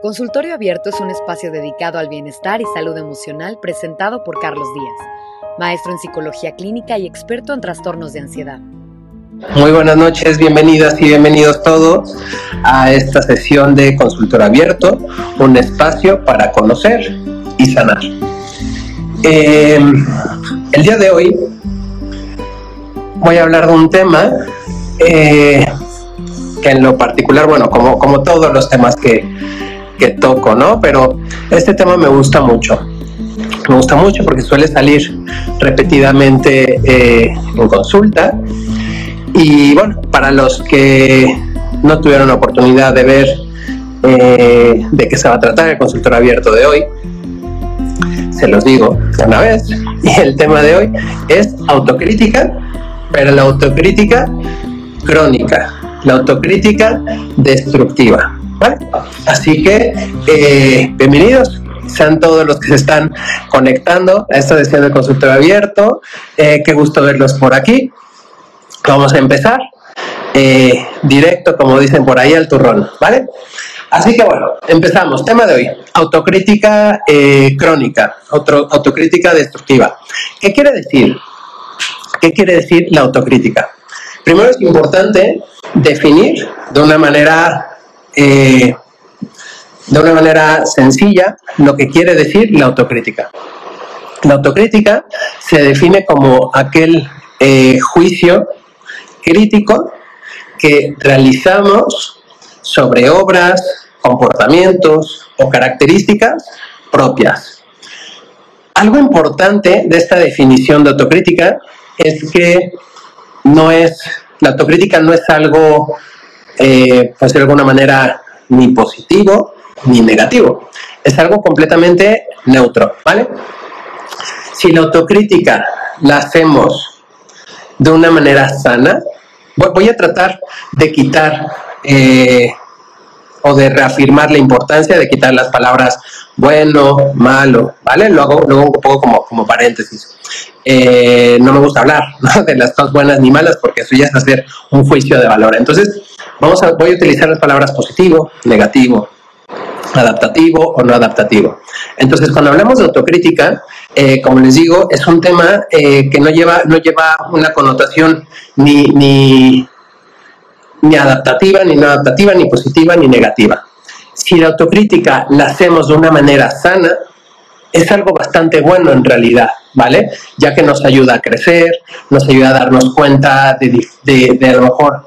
Consultorio Abierto es un espacio dedicado al bienestar y salud emocional presentado por Carlos Díaz, maestro en psicología clínica y experto en trastornos de ansiedad. Muy buenas noches, bienvenidas y bienvenidos todos a esta sesión de Consultorio Abierto, un espacio para conocer y sanar. Em, el día de hoy voy a hablar de un tema eh, que en lo particular, bueno, como, como todos los temas que, que toco, ¿no? Pero este tema me gusta mucho. Me gusta mucho porque suele salir repetidamente eh, en consulta. Y bueno, para los que no tuvieron la oportunidad de ver eh, de qué se va a tratar el consultor abierto de hoy, se los digo una vez. Y el tema de hoy es autocrítica, pero la autocrítica crónica, la autocrítica destructiva. Así que, eh, bienvenidos sean todos los que se están conectando a esta sesión de consultorio abierto. Eh, qué gusto verlos por aquí. Vamos a empezar eh, directo, como dicen por ahí, al turrón, ¿vale? Así que bueno, empezamos. Tema de hoy, autocrítica crónica, autocrítica destructiva. ¿Qué quiere decir? ¿Qué quiere decir la autocrítica? Primero es importante definir de una manera eh, de una manera sencilla lo que quiere decir la autocrítica. La autocrítica se define como aquel eh, juicio crítico que realizamos sobre obras, comportamientos o características propias. Algo importante de esta definición de autocrítica es que no es, la autocrítica no es algo pues de alguna manera, ni positivo ni negativo. Es algo completamente neutro, ¿vale? Si la autocrítica la hacemos de una manera sana, voy a tratar de quitar eh, o de reafirmar la importancia de quitar las palabras bueno, malo, ¿vale? Lo hago, un poco como, como paréntesis. Eh, no me gusta hablar de las cosas buenas ni malas porque eso ya es hacer un juicio de valor. Entonces, vamos a, voy a utilizar las palabras positivo, negativo, adaptativo o no adaptativo. Entonces, cuando hablamos de autocrítica, eh, como les digo, es un tema eh, que no lleva, no lleva una connotación ni, ni, ni adaptativa, ni no adaptativa, ni positiva, ni negativa. Si la autocrítica la hacemos de una manera sana, es algo bastante bueno en realidad, ¿vale? Ya que nos ayuda a crecer, nos ayuda a darnos cuenta de, a lo mejor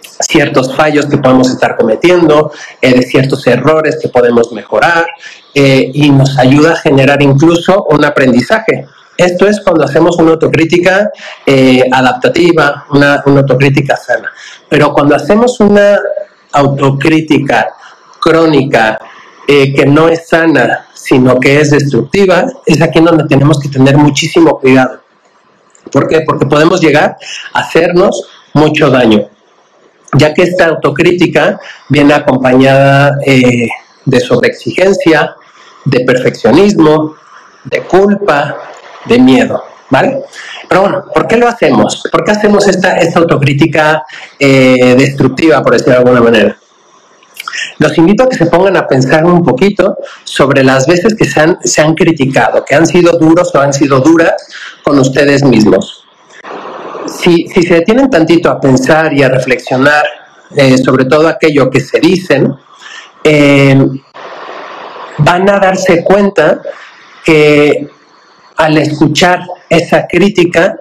ciertos fallos que podemos estar cometiendo, eh, de ciertos errores que podemos mejorar eh, y nos ayuda a generar incluso un aprendizaje. Esto es cuando hacemos una autocrítica eh, adaptativa, una, una autocrítica sana. Pero cuando hacemos una autocrítica crónica que no es sana, sino que es destructiva, es aquí donde tenemos que tener muchísimo cuidado. ¿Por qué? Porque podemos llegar a hacernos mucho daño, ya que esta autocrítica viene acompañada eh, de sobreexigencia, de perfeccionismo, de culpa, de miedo, ¿vale? Pero bueno, ¿por qué lo hacemos? ¿Por qué hacemos esta, esta autocrítica eh, destructiva, por decirlo de alguna manera? Los invito a que se pongan a pensar un poquito sobre las veces que se han, se han criticado, que han sido duros o han sido duras con ustedes mismos. Si, si se detienen tantito a pensar y a reflexionar eh, sobre todo aquello que se dicen, eh, van a darse cuenta que al escuchar esa crítica,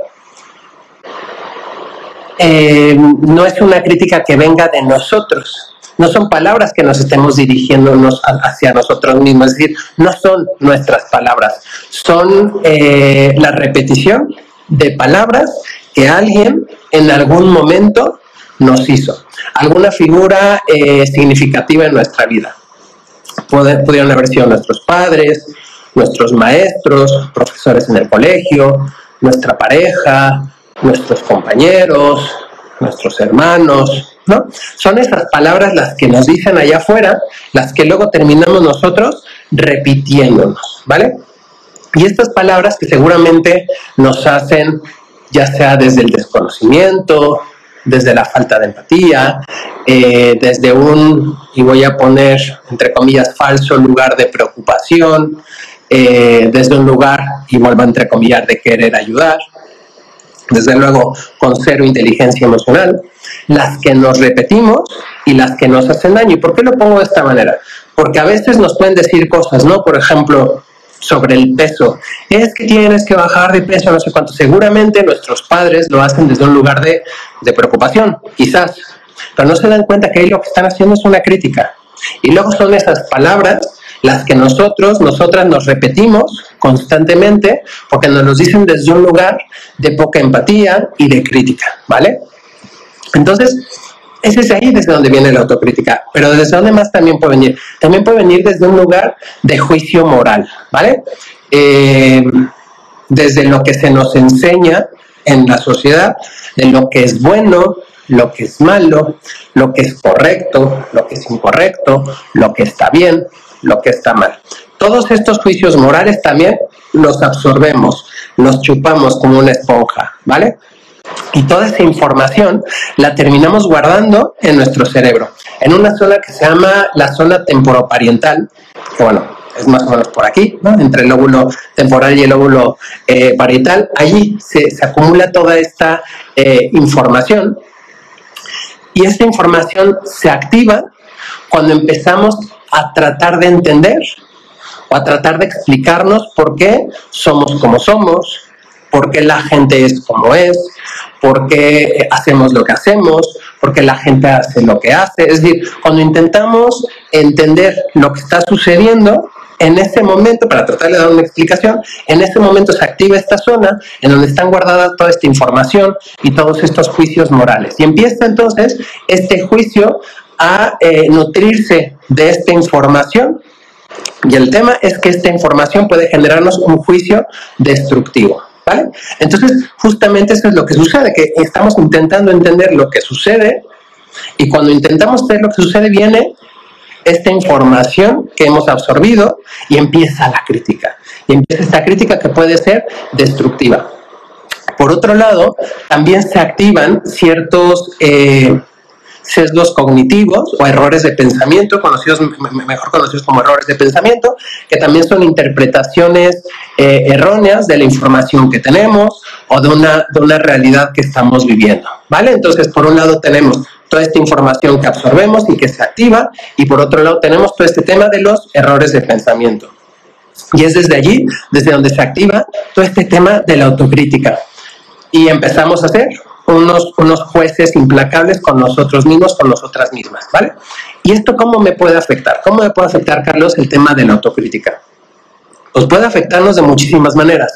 eh, no es una crítica que venga de nosotros, no son palabras que nos estemos dirigiéndonos hacia nosotros mismos, es decir, no son nuestras palabras, son eh, la repetición de palabras que alguien en algún momento nos hizo, alguna figura eh, significativa en nuestra vida. pudieron haber sido nuestros padres, nuestros maestros, profesores en el colegio, nuestra pareja, nuestros compañeros, nuestros hermanos, ¿no? Son esas palabras las que nos dicen allá afuera, las que luego terminamos nosotros repitiéndonos, ¿vale? Y estas palabras que seguramente nos hacen, ya sea desde el desconocimiento, desde la falta de empatía, eh, desde un, y voy a poner entre comillas, falso lugar de preocupación, eh, desde un lugar, y vuelvo a entrecomillar, de querer ayudar, desde luego con cero inteligencia emocional, las que nos repetimos y las que nos hacen daño. ¿Y por qué lo pongo de esta manera? Porque a veces nos pueden decir cosas, ¿no? Por ejemplo, sobre el peso. Es que tienes que bajar de peso, no sé cuánto. Seguramente nuestros padres lo hacen desde un lugar de, de preocupación, quizás, pero no se dan cuenta que ahí lo que están haciendo es una crítica. Y luego son esas palabras las que nosotros, nosotras nos repetimos constantemente porque nos los dicen desde un lugar de poca empatía y de crítica, ¿vale? Entonces, ese es ahí desde donde viene la autocrítica, pero desde dónde más también puede venir. También puede venir desde un lugar de juicio moral, ¿vale? Eh, desde lo que se nos enseña en la sociedad, de lo que es bueno, lo que es malo, lo que es correcto, lo que es incorrecto, lo que está bien, lo que está mal. Todos estos juicios morales también los absorbemos, los chupamos como una esponja, ¿vale? Y toda esa información la terminamos guardando en nuestro cerebro, en una zona que se llama la zona temporoparietal, que bueno, es más o menos por aquí, ¿no? entre el lóbulo temporal y el lóbulo eh, parietal. Allí se, acumula toda esta eh, información y esta información se activa cuando empezamos a tratar de entender o a tratar de explicarnos por qué somos como somos, por qué la gente es como es, por qué hacemos lo que hacemos, por qué la gente hace lo que hace. Es decir, cuando intentamos entender lo que está sucediendo, en ese momento, para tratar de dar una explicación, en ese momento se activa esta zona en donde están guardadas toda esta información y todos estos juicios morales. Y empieza entonces este juicio a eh, nutrirse de esta información. Y el tema es que esta información puede generarnos un juicio destructivo. ¿Vale? Entonces, justamente eso es lo que sucede, que estamos intentando entender lo que sucede y cuando intentamos ver lo que sucede viene esta información que hemos absorbido y empieza la crítica. Y empieza esta crítica que puede ser destructiva. Por otro lado, también se activan ciertos eh, sesgos cognitivos o errores de pensamiento, conocidos, mejor conocidos como errores de pensamiento, que también son interpretaciones eh, erróneas de la información que tenemos o de una, de una realidad que estamos viviendo. ¿Vale? Entonces, por un lado tenemos toda esta información que absorbemos y que se activa, y por otro lado tenemos todo este tema de los errores de pensamiento. Y es desde allí, desde donde se activa todo este tema de la autocrítica. Y empezamos a ser unos, unos jueces implacables con nosotros mismos, con nosotras mismas, ¿vale? ¿Y esto cómo me puede afectar? ¿Cómo me puede afectar, Carlos, el tema de la autocrítica? Pues puede afectarnos de muchísimas maneras.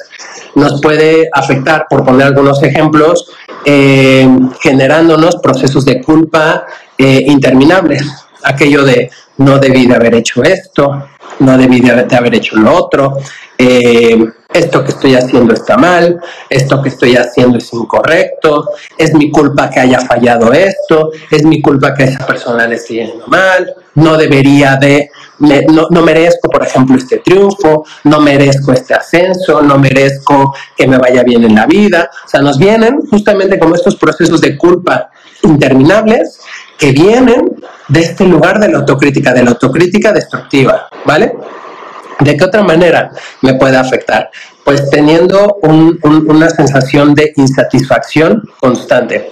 Nos puede afectar, por poner algunos ejemplos, eh, generándonos procesos de culpa eh, interminables. Aquello de no debí de haber hecho esto, no debí de haber hecho lo otro, eh, esto que estoy haciendo está mal, esto que estoy haciendo es incorrecto, es mi culpa que haya fallado esto, es mi culpa que esa persona le esté yendo mal, no debería de, no, no, merezco, por ejemplo, este triunfo, no merezco este ascenso, no merezco que me vaya bien en la vida. O sea, nos vienen justamente como estos procesos de culpa interminables que vienen de este lugar de la autocrítica, de la autocrítica destructiva, ¿vale? ¿De qué otra manera me puede afectar? Pues teniendo una sensación de insatisfacción constante.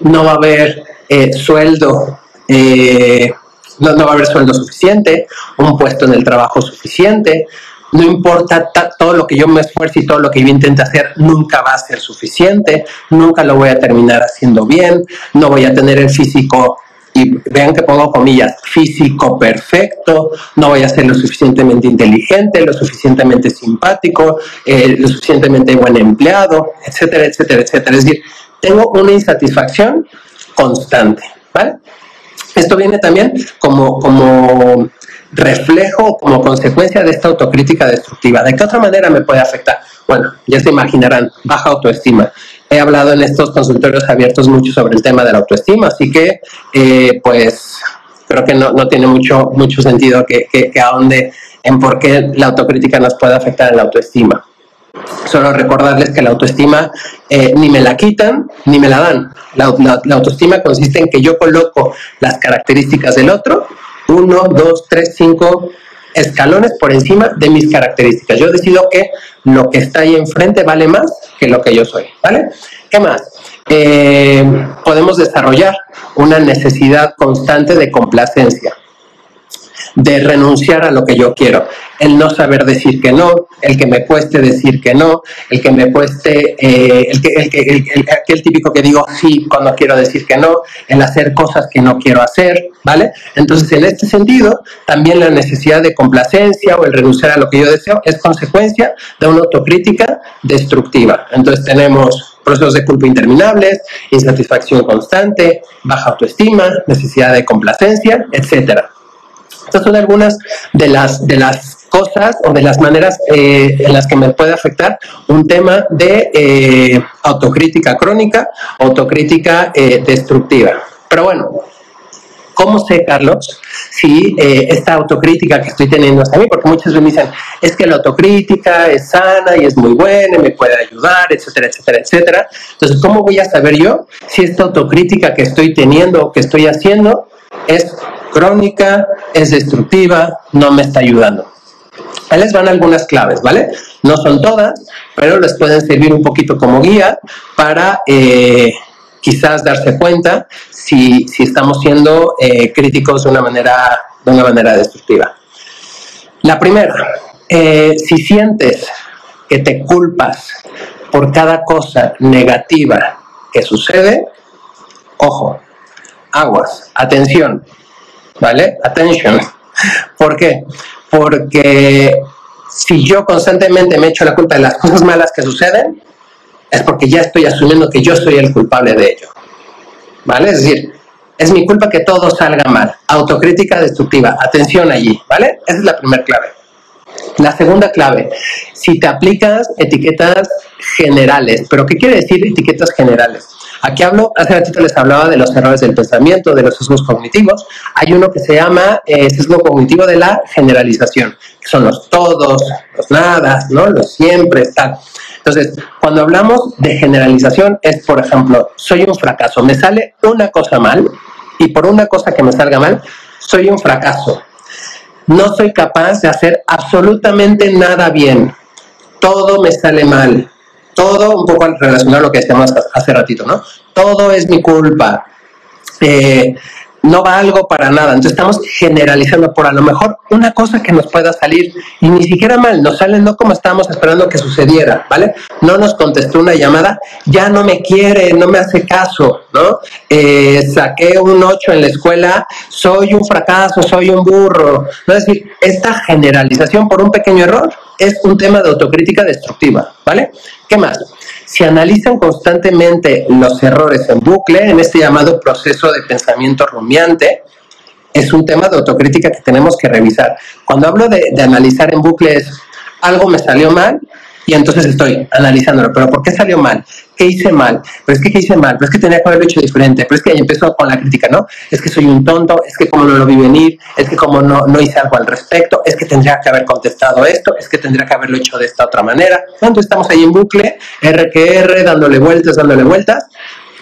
No va a haber eh, sueldo, eh, no, va a haber sueldo suficiente, un puesto en el trabajo suficiente, no importa todo lo que yo me esfuerce y todo lo que yo intente hacer, nunca va a ser suficiente, nunca lo voy a terminar haciendo bien, no voy a tener el físico y vean que pongo comillas, físico perfecto, no voy a ser lo suficientemente inteligente, lo suficientemente simpático, eh, lo suficientemente buen empleado, etcétera, etcétera, etcétera. Es decir, tengo una insatisfacción constante, ¿vale? Esto viene también como, como reflejo, como consecuencia de esta autocrítica destructiva. ¿De qué otra manera me puede afectar? Bueno, ya se imaginarán, baja autoestima he hablado en estos consultorios abiertos mucho sobre el tema de la autoestima, así que eh, pues creo que no, no, tiene mucho, mucho sentido que, que, ahonde en por qué la autocrítica nos puede afectar en la autoestima. Solo recordarles que la autoestima eh, ni me la quitan ni me la dan. La, la, autoestima consiste en que yo coloco las características del otro, uno, dos, tres, cinco escalones por encima de mis características. Yo decido que lo que está ahí enfrente vale más que lo que yo soy, ¿vale? ¿Qué más? Eh, podemos desarrollar una necesidad constante de complacencia de renunciar a lo que yo quiero, el no saber decir que no, el que me cueste decir que no, el que me cueste, eh, el, que, el, que, el, aquel típico que digo sí cuando quiero decir que no, el hacer cosas que no quiero hacer, ¿vale? Entonces, en este sentido, también la necesidad de complacencia o el renunciar a lo que yo deseo es consecuencia de una autocrítica destructiva. Entonces, tenemos procesos de culpa interminables, insatisfacción constante, baja autoestima, necesidad de complacencia, etcétera. Estas son algunas de las, de las cosas o de las maneras eh, en las que me puede afectar un tema de eh, autocrítica crónica, autocrítica eh, destructiva. Pero bueno, ¿cómo sé, Carlos, si esta autocrítica que estoy teniendo hasta mí, porque muchas veces me dicen, es que la autocrítica es sana y es muy buena y me puede ayudar, etcétera, etcétera, etcétera. Entonces, ¿cómo voy a saber yo si esta autocrítica que estoy teniendo o que estoy haciendo es crónica, es destructiva, no me está ayudando. Ahí les van algunas claves, ¿vale? No son todas, pero les pueden servir un poquito como guía para eh, quizás darse cuenta si, estamos siendo eh, críticos de una, manera, de una manera destructiva. La primera, eh, si sientes que te culpas por cada cosa negativa que sucede, ojo, aguas, atención, ¿vale? Attention. ¿Por qué? Porque si yo constantemente me echo la culpa de las cosas malas que suceden, es porque ya estoy asumiendo que yo soy el culpable de ello. ¿Vale? Es decir, es mi culpa que todo salga mal. Autocrítica destructiva. Atención allí, ¿vale? Esa es la primera clave. La segunda clave, si te aplicas etiquetas generales, pero ¿qué quiere decir etiquetas generales? Aquí hablo, hace ratito les hablaba de los errores del pensamiento, de los sesgos cognitivos. Hay uno que se llama eh, sesgo cognitivo de la generalización, son los todos, los nada, ¿no? los siempre, tal. Entonces, cuando hablamos de generalización es, por ejemplo, soy un fracaso, me sale una cosa mal y por una cosa que me salga mal, soy un fracaso. No soy capaz de hacer absolutamente nada bien. Todo me sale mal todo un poco relacionado a lo que decíamos hace ratito, ¿no? Todo es mi culpa. Eh, no valgo para nada. Entonces estamos generalizando por a lo mejor una cosa que nos pueda salir y ni siquiera mal, nos sale no como estábamos esperando que sucediera, ¿vale? No nos contestó una llamada, ya no me quiere, no me hace caso, ¿no? Eh, saqué un 8 en la escuela, soy un fracaso, soy un burro. ¿no? Es decir, esta generalización por un pequeño error es un tema de autocrítica destructiva, ¿vale? ¿Qué más? Si analizan constantemente los errores en bucle, en este llamado proceso de pensamiento rumiante, es un tema de autocrítica que tenemos que revisar. Cuando hablo de, analizar en bucle es algo me salió mal, y entonces estoy analizándolo, pero ¿por qué salió mal? ¿Qué hice mal? Pero es que ¿qué hice mal? Pero es que tenía que haberlo hecho diferente. Pero es que ahí empezó con la crítica, ¿no? Es que soy un tonto, es que como no lo vi venir, es que como no, no hice algo al respecto, es que tendría que haber contestado esto, es que tendría que haberlo hecho de esta otra manera. Entonces estamos ahí en bucle, R que R, dándole vueltas, dándole vueltas,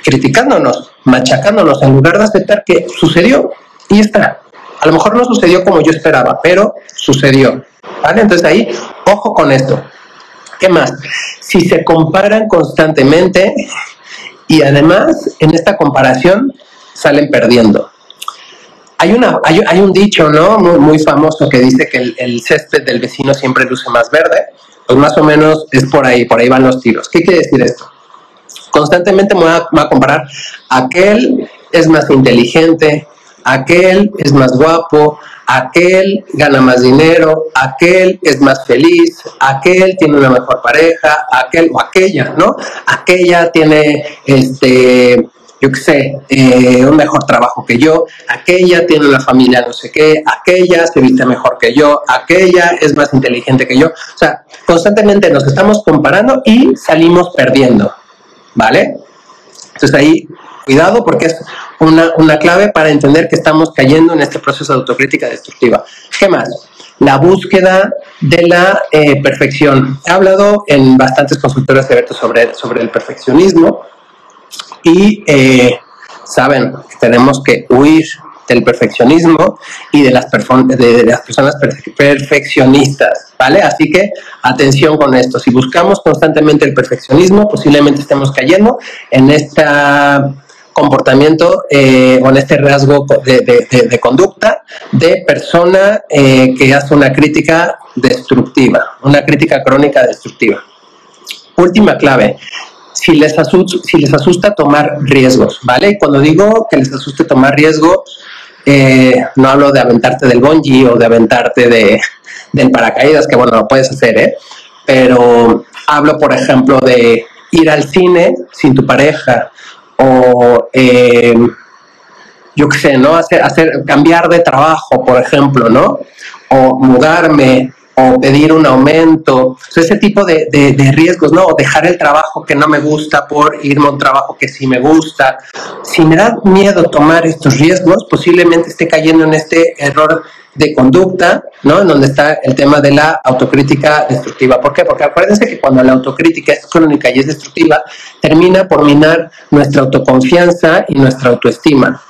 criticándonos, machacándonos, en lugar de aceptar que sucedió y está. A lo mejor no sucedió como yo esperaba, pero sucedió. ¿Vale? Entonces ahí, ojo con esto. ¿Qué más? Si se comparan constantemente y además en esta comparación salen perdiendo. Hay, una, hay, un dicho ¿no? muy, famoso que dice que el, césped del vecino siempre luce más verde. Pues más o menos es por ahí, por ahí van los tiros. ¿Qué quiere decir esto? Constantemente me voy a, me a comparar. Aquel es más inteligente, aquel es más guapo, aquel gana más dinero, aquel es más feliz, aquel tiene una mejor pareja, aquel o aquella, ¿no? Aquella tiene, este, yo qué sé, eh, un mejor trabajo que yo, aquella tiene una familia no sé qué, aquella se viste mejor que yo, aquella es más inteligente que yo. O sea, constantemente nos estamos comparando y salimos perdiendo, ¿vale? Entonces ahí, cuidado porque es una, clave para entender que estamos cayendo en este proceso de autocrítica destructiva. ¿Qué más? La búsqueda de la eh, perfección. He hablado en bastantes consultoras de sobre, sobre el perfeccionismo y eh, saben que tenemos que huir del perfeccionismo y de las, de, las personas perfeccionistas, ¿vale? Así que atención con esto. Si buscamos constantemente el perfeccionismo, posiblemente estemos cayendo en este comportamiento eh, o en este rasgo de, conducta de persona eh, que hace una crítica destructiva, una crítica crónica destructiva. Última clave, si les, asusta, si les asusta tomar riesgos, ¿vale? Cuando digo que les asuste tomar riesgos, eh, no hablo de aventarte del bungee o de aventarte de, del paracaídas, que bueno, lo puedes hacer, ¿eh? Pero hablo, por ejemplo, de ir al cine sin tu pareja o, eh, yo qué sé, ¿no? Hacer, hacer, cambiar de trabajo, por ejemplo, ¿no? O mudarme o pedir un aumento, ese tipo de, de, riesgos, ¿no? O dejar el trabajo que no me gusta por irme a un trabajo que sí me gusta. Si me da miedo tomar estos riesgos, posiblemente esté cayendo en este error de conducta, ¿no? En donde está el tema de la autocrítica destructiva. ¿Por qué? Porque acuérdense que cuando la autocrítica es crónica y es destructiva, termina por minar nuestra autoconfianza y nuestra autoestima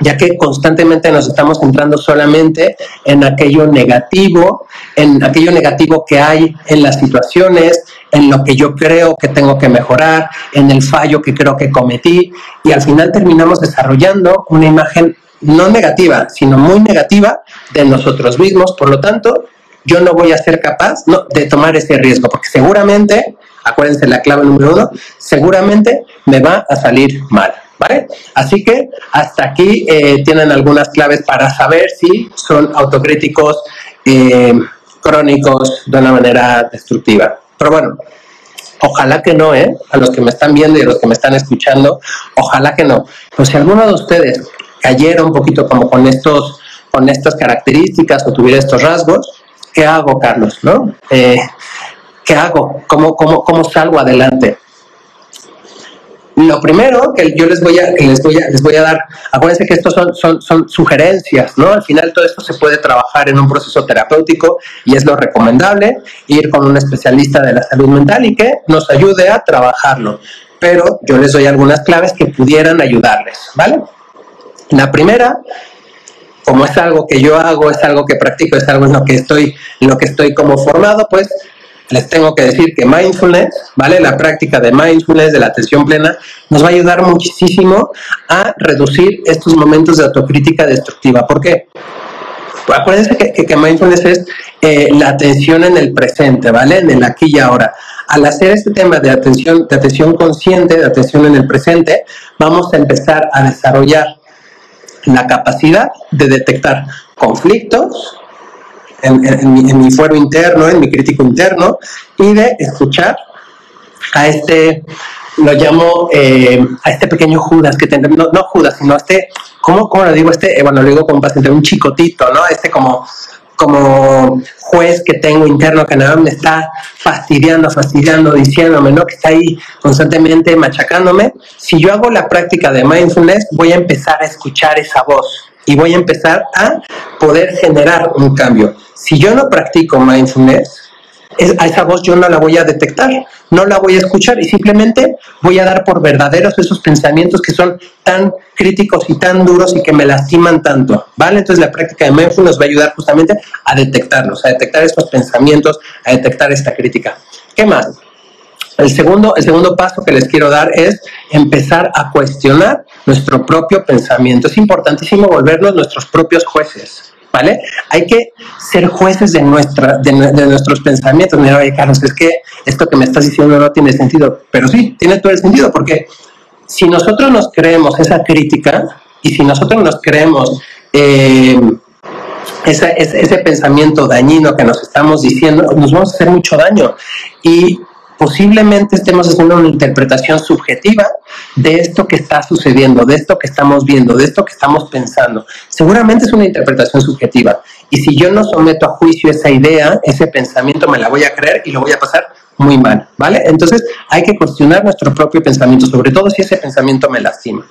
ya que constantemente nos estamos centrando solamente en aquello negativo, en aquello negativo que hay en las situaciones, en lo que yo creo que tengo que mejorar, en el fallo que creo que cometí, y al final terminamos desarrollando una imagen no negativa, sino muy negativa de nosotros mismos, por lo tanto, yo no voy a ser capaz de tomar ese riesgo, porque seguramente, acuérdense la clave número uno, seguramente me va a salir mal. ¿Vale? Así que hasta aquí eh, tienen algunas claves para saber si son autocríticos eh, crónicos de una manera destructiva. Pero bueno, ojalá que no, ¿eh? A los que me están viendo y a los que me están escuchando, ojalá que no. Pues si alguno de ustedes cayera un poquito como con estos con estas características o tuviera estos rasgos, ¿qué hago, Carlos? ¿No? Eh, ¿Qué hago? ¿Cómo, cómo, ¿Cómo salgo adelante? Lo primero que yo les voy a, les voy a, les voy a dar, acuérdense que estos son, son, son sugerencias, ¿no? Al final todo esto se puede trabajar en un proceso terapéutico y es lo recomendable, ir con un especialista de la salud mental y que nos ayude a trabajarlo. Pero yo les doy algunas claves que pudieran ayudarles, ¿vale? La primera como es algo que yo hago, es algo que practico, es algo en lo que estoy, en lo que estoy como formado, pues les tengo que decir que mindfulness, ¿vale? La práctica de mindfulness, de la atención plena, nos va a ayudar muchísimo a reducir estos momentos de autocrítica destructiva. ¿Por qué? Acuérdense que, que, mindfulness es eh, la atención en el presente, ¿vale? En el aquí y ahora. Al hacer este tema de atención, de atención consciente, de atención en el presente, vamos a empezar a desarrollar la capacidad de detectar conflictos, en, mi, fuero interno, en mi crítico interno, y de escuchar a este, lo llamo, eh, a este pequeño Judas que tengo, no, Judas, sino a este, ¿cómo, ¿cómo, lo digo? Este, eh, bueno, lo digo como paciente, un chicotito, ¿no? Este como, como juez que tengo interno que nada me está fastidiando, fastidiando, diciéndome, ¿no? Que está ahí constantemente machacándome. Si yo hago la práctica de mindfulness, voy a empezar a escuchar esa voz y voy a empezar a poder generar un cambio. Si yo no practico mindfulness, a esa voz yo no la voy a detectar, no la voy a escuchar y simplemente voy a dar por verdaderos esos pensamientos que son tan críticos y tan duros y que me lastiman tanto, ¿vale? Entonces la práctica de mindfulness va a ayudar justamente a detectarlos, a detectar estos pensamientos, a detectar esta crítica. ¿Qué más? El segundo, el segundo paso que les quiero dar es empezar a cuestionar nuestro propio pensamiento. Es importantísimo volvernos nuestros propios jueces. ¿Vale? Hay que ser jueces de, nuestra, de, nuestros pensamientos. Mira, oye, Carlos, es que esto que me estás diciendo no tiene sentido. Pero sí, tiene todo el sentido, porque si nosotros nos creemos esa crítica y si nosotros nos creemos eh, ese, ese, pensamiento dañino que nos estamos diciendo, nos vamos a hacer mucho daño. Y posiblemente estemos haciendo una interpretación subjetiva de esto que está sucediendo, de esto que estamos viendo, de esto que estamos pensando. Seguramente es una interpretación subjetiva. Y si yo no someto a juicio esa idea, ese pensamiento me la voy a creer y lo voy a pasar muy mal, ¿vale? Entonces hay que cuestionar nuestro propio pensamiento, sobre todo si ese pensamiento me lastima.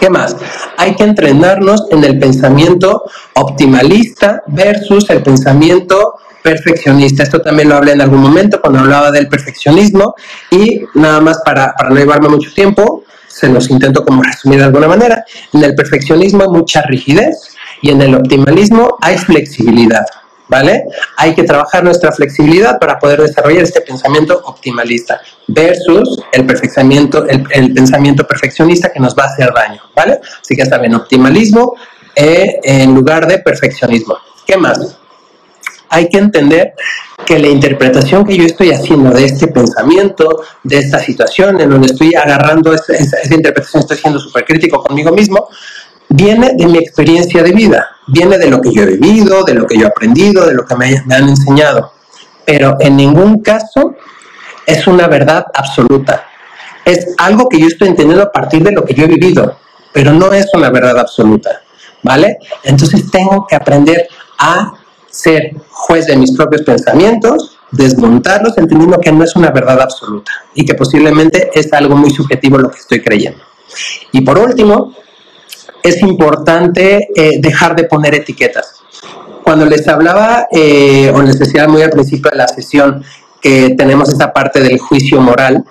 ¿Qué más? Hay que entrenarnos en el pensamiento optimalista versus el pensamiento perfeccionista. Esto también lo hablé en algún momento cuando hablaba del perfeccionismo y nada más para, para no llevarme mucho tiempo, se los intento como resumir de alguna manera. En el perfeccionismo hay mucha rigidez y en el optimalismo hay flexibilidad. ¿Vale? Hay que trabajar nuestra flexibilidad para poder desarrollar este pensamiento optimalista versus el perfeccionamiento, el, pensamiento perfeccionista que nos va a hacer daño, ¿vale? Así que está bien, optimalismo eh, en lugar de perfeccionismo. ¿Qué más? Hay que entender que la interpretación que yo estoy haciendo de este pensamiento, de esta situación, en donde estoy agarrando esa, interpretación, estoy siendo súper crítico conmigo mismo, viene de mi experiencia de vida, viene de lo que yo he vivido, de lo que yo he aprendido, de lo que me, han enseñado, pero en ningún caso es una verdad absoluta. Es algo que yo estoy entendiendo a partir de lo que yo he vivido, pero no es una verdad absoluta, ¿vale? Entonces tengo que aprender a ser juez de mis propios pensamientos, desmontarlos, entendiendo que no es una verdad absoluta y que posiblemente es algo muy subjetivo lo que estoy creyendo. Y por último, es importante eh, dejar de poner etiquetas. Cuando les hablaba, eh, o les decía muy al principio de la sesión, que tenemos esta parte del juicio moral,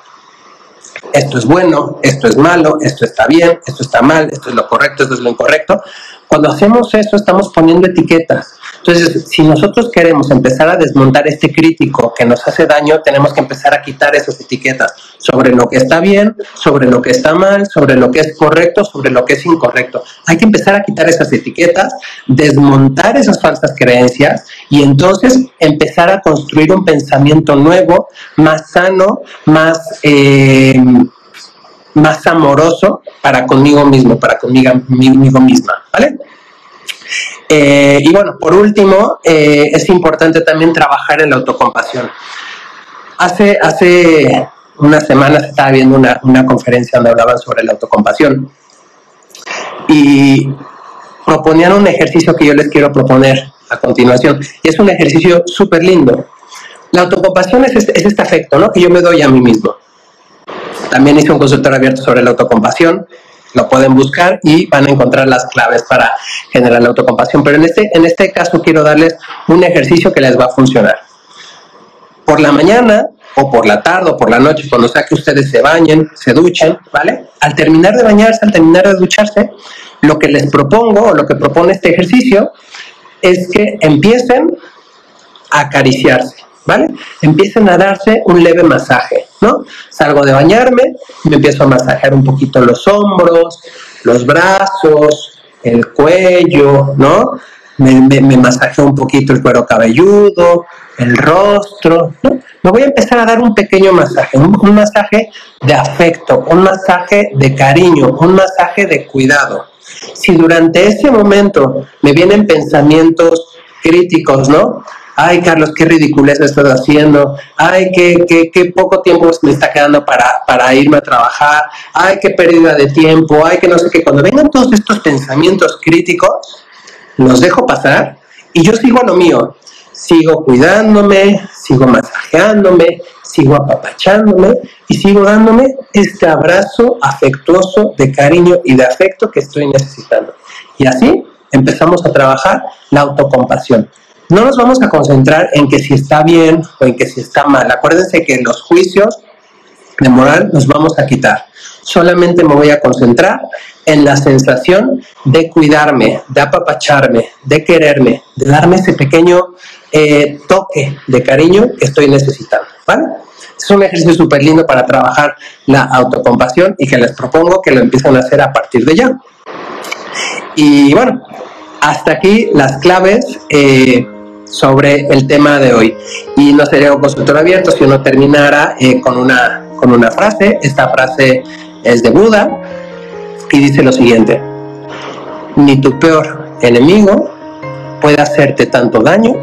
esto es bueno, esto es malo, esto está bien, esto está mal, esto es lo correcto, esto es lo incorrecto. Cuando hacemos eso estamos poniendo etiquetas. Entonces, si nosotros queremos empezar a desmontar este crítico que nos hace daño, tenemos que empezar a quitar esas etiquetas sobre lo que está bien, sobre lo que está mal, sobre lo que es correcto, sobre lo que es incorrecto. Hay que empezar a quitar esas etiquetas, desmontar esas falsas creencias y entonces empezar a construir un pensamiento nuevo, más sano, más... Eh, más amoroso para conmigo mismo, para conmigo, misma, ¿vale? Eh, y bueno, por último, eh, es importante también trabajar en la autocompasión. Hace, hace unas semanas estaba viendo una, una conferencia donde hablaban sobre la autocompasión y proponían un ejercicio que yo les quiero proponer a continuación. Y es un ejercicio súper lindo. La autocompasión es este, es este afecto ¿no? que yo me doy a mí mismo. También hice un consultor abierto sobre la autocompasión. Lo pueden buscar y van a encontrar las claves para generar la autocompasión. Pero en este, en este caso quiero darles un ejercicio que les va a funcionar. Por la mañana o por la tarde o por la noche, cuando sea que ustedes se bañen, se duchen, ¿vale? Al terminar de bañarse, al terminar de ducharse, lo que les propongo o lo que propone este ejercicio es que empiecen a acariciarse. ¿Vale? Empiecen a darse un leve masaje, ¿no? Salgo de bañarme, me empiezo a masajear un poquito los hombros, los brazos, el cuello, ¿no? Me, me, masajeo un poquito el cuero cabelludo, el rostro, ¿no? Me voy a empezar a dar un pequeño masaje, un, un masaje de afecto, un masaje de cariño, un masaje de cuidado. Si durante ese momento me vienen pensamientos críticos, ¿no? Ay Carlos, qué ridiculez estás haciendo, ay, qué, qué, qué, poco tiempo me está quedando para, para irme a trabajar, ay, qué pérdida de tiempo, ay, que no sé qué, cuando vengan todos estos pensamientos críticos, los dejo pasar y yo sigo a lo mío, sigo cuidándome, sigo masajeándome, sigo apapachándome y sigo dándome este abrazo afectuoso de cariño y de afecto que estoy necesitando. Y así empezamos a trabajar la autocompasión no nos vamos a concentrar en que si está bien o en que si está mal. Acuérdense que los juicios de moral nos vamos a quitar. Solamente me voy a concentrar en la sensación de cuidarme, de apapacharme, de quererme, de darme ese pequeño eh, toque de cariño que estoy necesitando. ¿vale? Es un ejercicio súper lindo para trabajar la autocompasión y que les propongo que lo empiecen a hacer a partir de ya. Y bueno, hasta aquí las claves. Eh, sobre el tema de hoy. Y no sería un consultor abierto si uno terminara eh, con, una, con una frase. Esta frase es de Buda y dice lo siguiente. Ni tu peor enemigo puede hacerte tanto daño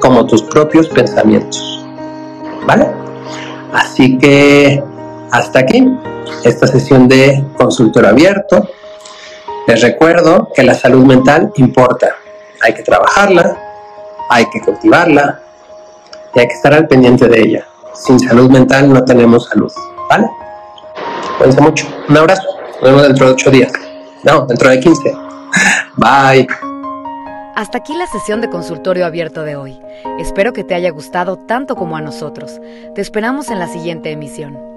como tus propios pensamientos. ¿Vale? Así que hasta aquí esta sesión de consultor abierto. Les recuerdo que la salud mental importa. Hay que trabajarla, hay que cultivarla y hay que estar al pendiente de ella. Sin salud mental no tenemos salud, ¿vale? Cuídense mucho. Un abrazo. Nos vemos dentro de ocho días. No, dentro de 15. Bye. Hasta aquí la sesión de consultorio abierto de hoy. Espero que te haya gustado tanto como a nosotros. Te esperamos en la siguiente emisión.